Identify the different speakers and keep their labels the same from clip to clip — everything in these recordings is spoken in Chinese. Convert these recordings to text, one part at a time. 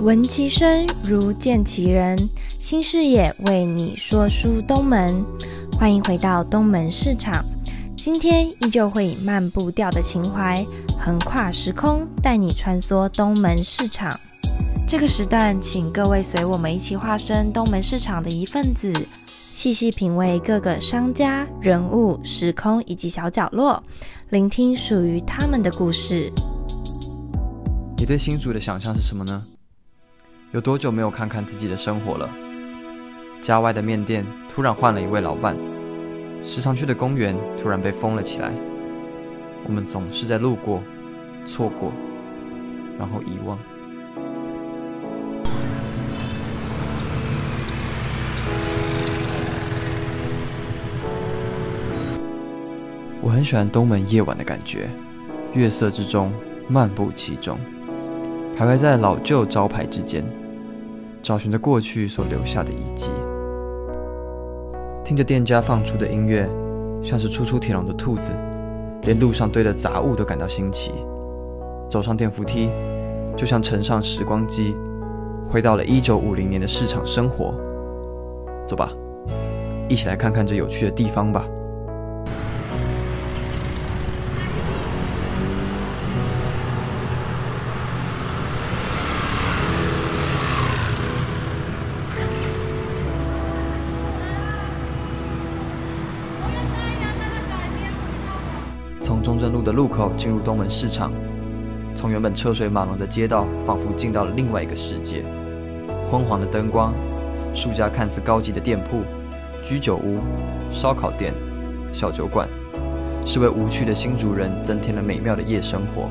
Speaker 1: 闻其声如见其人，新视野为你说书东门，欢迎回到东门市场。今天依旧会以慢步调的情怀，横跨时空，带你穿梭东门市场。这个时段，请各位随我们一起化身东门市场的一份子，细细品味各个商家、人物、时空以及小角落，聆听属于他们的故事。
Speaker 2: 你对新竹的想象是什么呢？有多久没有看看自己的生活了？家外的面店突然换了一位老板，时常去的公园突然被封了起来。我们总是在路过、错过，然后遗忘。我很喜欢东门夜晚的感觉，月色之中，漫步其中。徘徊在老旧招牌之间，找寻着过去所留下的遗迹。听着店家放出的音乐，像是初出铁笼的兔子，连路上堆的杂物都感到新奇。走上电扶梯，就像乘上时光机，回到了一九五零年的市场生活。走吧，一起来看看这有趣的地方吧。中正路的路口进入东门市场，从原本车水马龙的街道，仿佛进到了另外一个世界。昏黄的灯光，数家看似高级的店铺、居酒屋、烧烤店、小酒馆，是为无趣的新竹人增添了美妙的夜生活。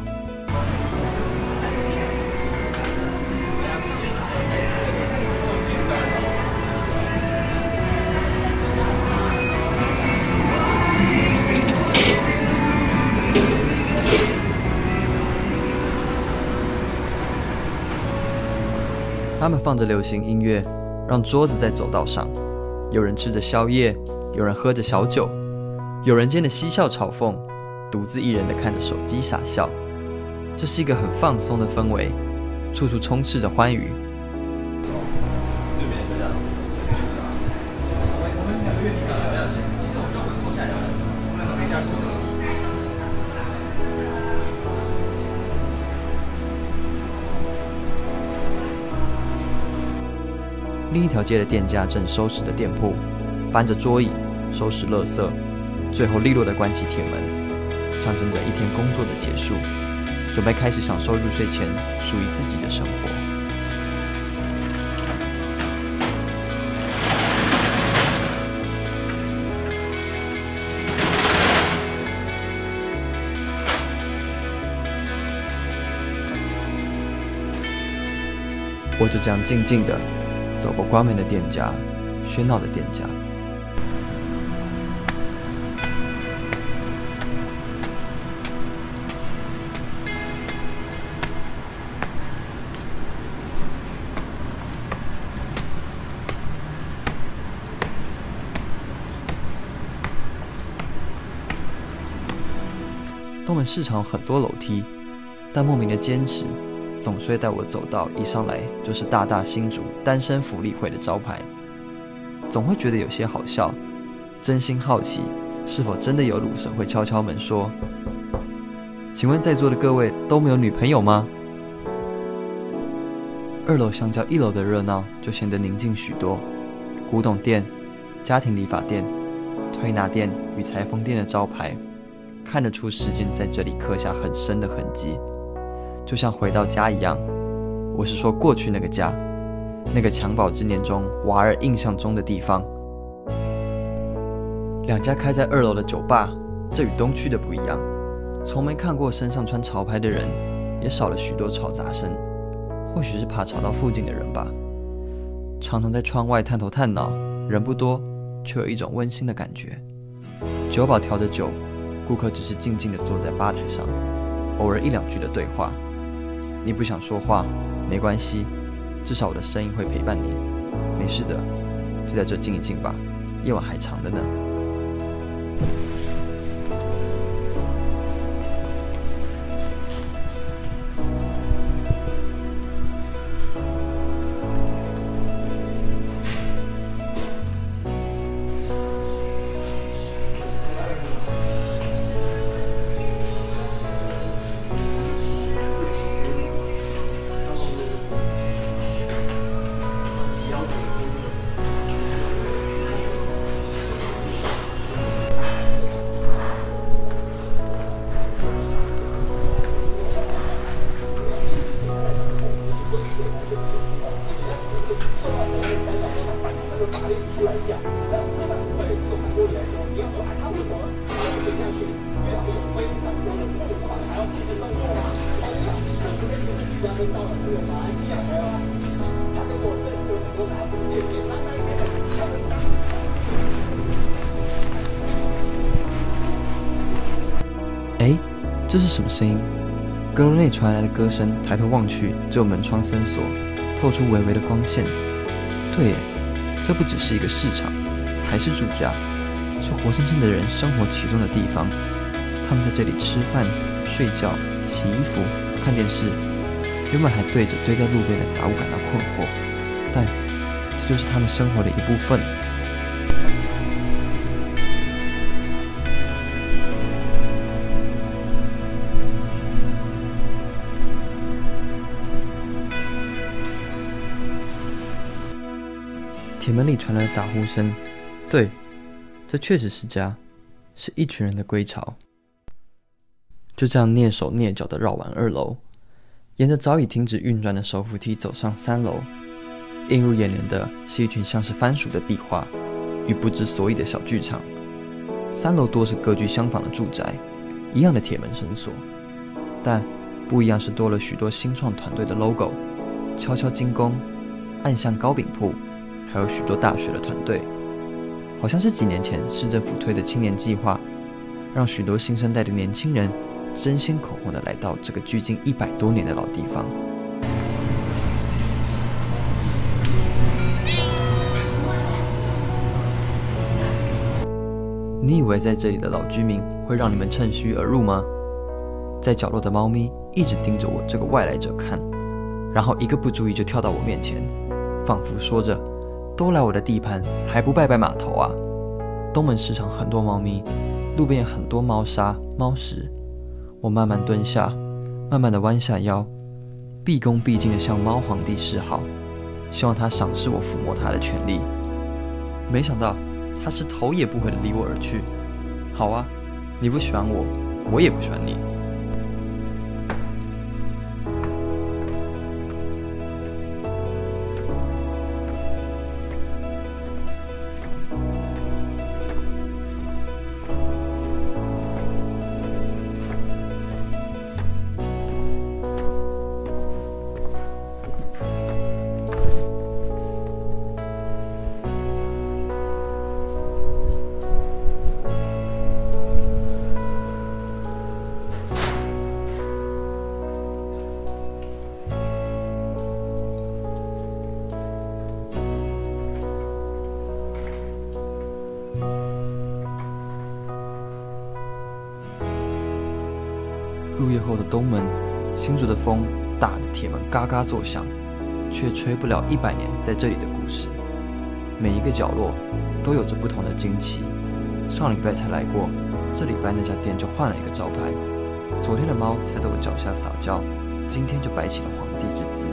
Speaker 2: 他们放着流行音乐，让桌子在走道上，有人吃着宵夜，有人喝着小酒，有人间的嬉笑嘲讽，独自一人的看着手机傻笑。这是一个很放松的氛围，处处充斥着欢愉。另一条街的店家正收拾着店铺，搬着桌椅，收拾垃圾，最后利落地关起铁门，象征着一天工作的结束，准备开始享受入睡前属于自己的生活。我就这样静静的。走过关门的店家，喧闹的店家。东门市场很多楼梯，但莫名的坚持。总是会带我走到一上来就是大大新竹单身福利会的招牌，总会觉得有些好笑，真心好奇是否真的有鲁神会敲敲门说：“请问在座的各位都没有女朋友吗？”二楼相较一楼的热闹就显得宁静许多，古董店、家庭理发店、推拿店与裁缝店的招牌，看得出时间在这里刻下很深的痕迹。就像回到家一样，我是说过去那个家，那个襁褓之年中娃儿印象中的地方。两家开在二楼的酒吧，这与东区的不一样，从没看过身上穿潮牌的人，也少了许多吵杂声，或许是怕吵到附近的人吧。常常在窗外探头探脑，人不多，却有一种温馨的感觉。酒保调着酒，顾客只是静静地坐在吧台上，偶尔一两句的对话。你不想说话，没关系，至少我的声音会陪伴你。没事的，就在这静一静吧，夜晚还长的呢。哎，这是什么声音？阁楼内传来的歌声，抬头望去，只有门窗深锁，透出微微的光线。对耶，这不只是一个市场，还是住家，是活生生的人生活其中的地方。他们在这里吃饭、睡觉、洗衣服、看电视。原本还对着堆在路边的杂物感到困惑，但这就是他们生活的一部分。铁门里传来的打呼声，对，这确实是家，是一群人的归巢。就这样蹑手蹑脚地绕完二楼，沿着早已停止运转的手扶梯走上三楼。映入眼帘的是一群像是番薯的壁画与不知所以的小剧场。三楼多是格局相仿的住宅，一样的铁门绳锁，但不一样是多了许多新创团队的 logo，悄悄精工，暗巷糕饼铺。还有许多大学的团队，好像是几年前市政府推的青年计划，让许多新生代的年轻人争先恐后的来到这个距今一百多年的老地方。你以为在这里的老居民会让你们趁虚而入吗？在角落的猫咪一直盯着我这个外来者看，然后一个不注意就跳到我面前，仿佛说着。都来我的地盘，还不拜拜码头啊！东门市场很多猫咪，路边很多猫砂、猫食。我慢慢蹲下，慢慢的弯下腰，毕恭毕敬的向猫皇帝示好，希望他赏识我抚摸他的权利。没想到他是头也不回的离我而去。好啊，你不喜欢我，我也不喜欢你。最后的东门，新竹的风打的铁门嘎嘎作响，却吹不了一百年在这里的故事。每一个角落都有着不同的惊奇。上礼拜才来过，这礼拜那家店就换了一个招牌。昨天的猫才在我脚下撒娇，今天就摆起了皇帝之姿。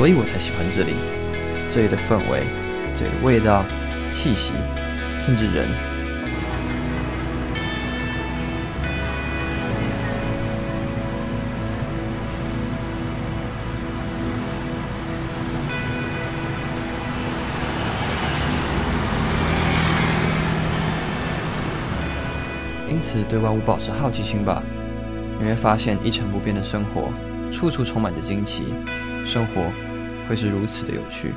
Speaker 2: 所以我才喜欢这里，这里的氛围，这里的味道、气息，甚至人。因此，对万物保持好奇心吧，你会发现一成不变的生活，处处充满着惊奇，生活。会是如此的有趣。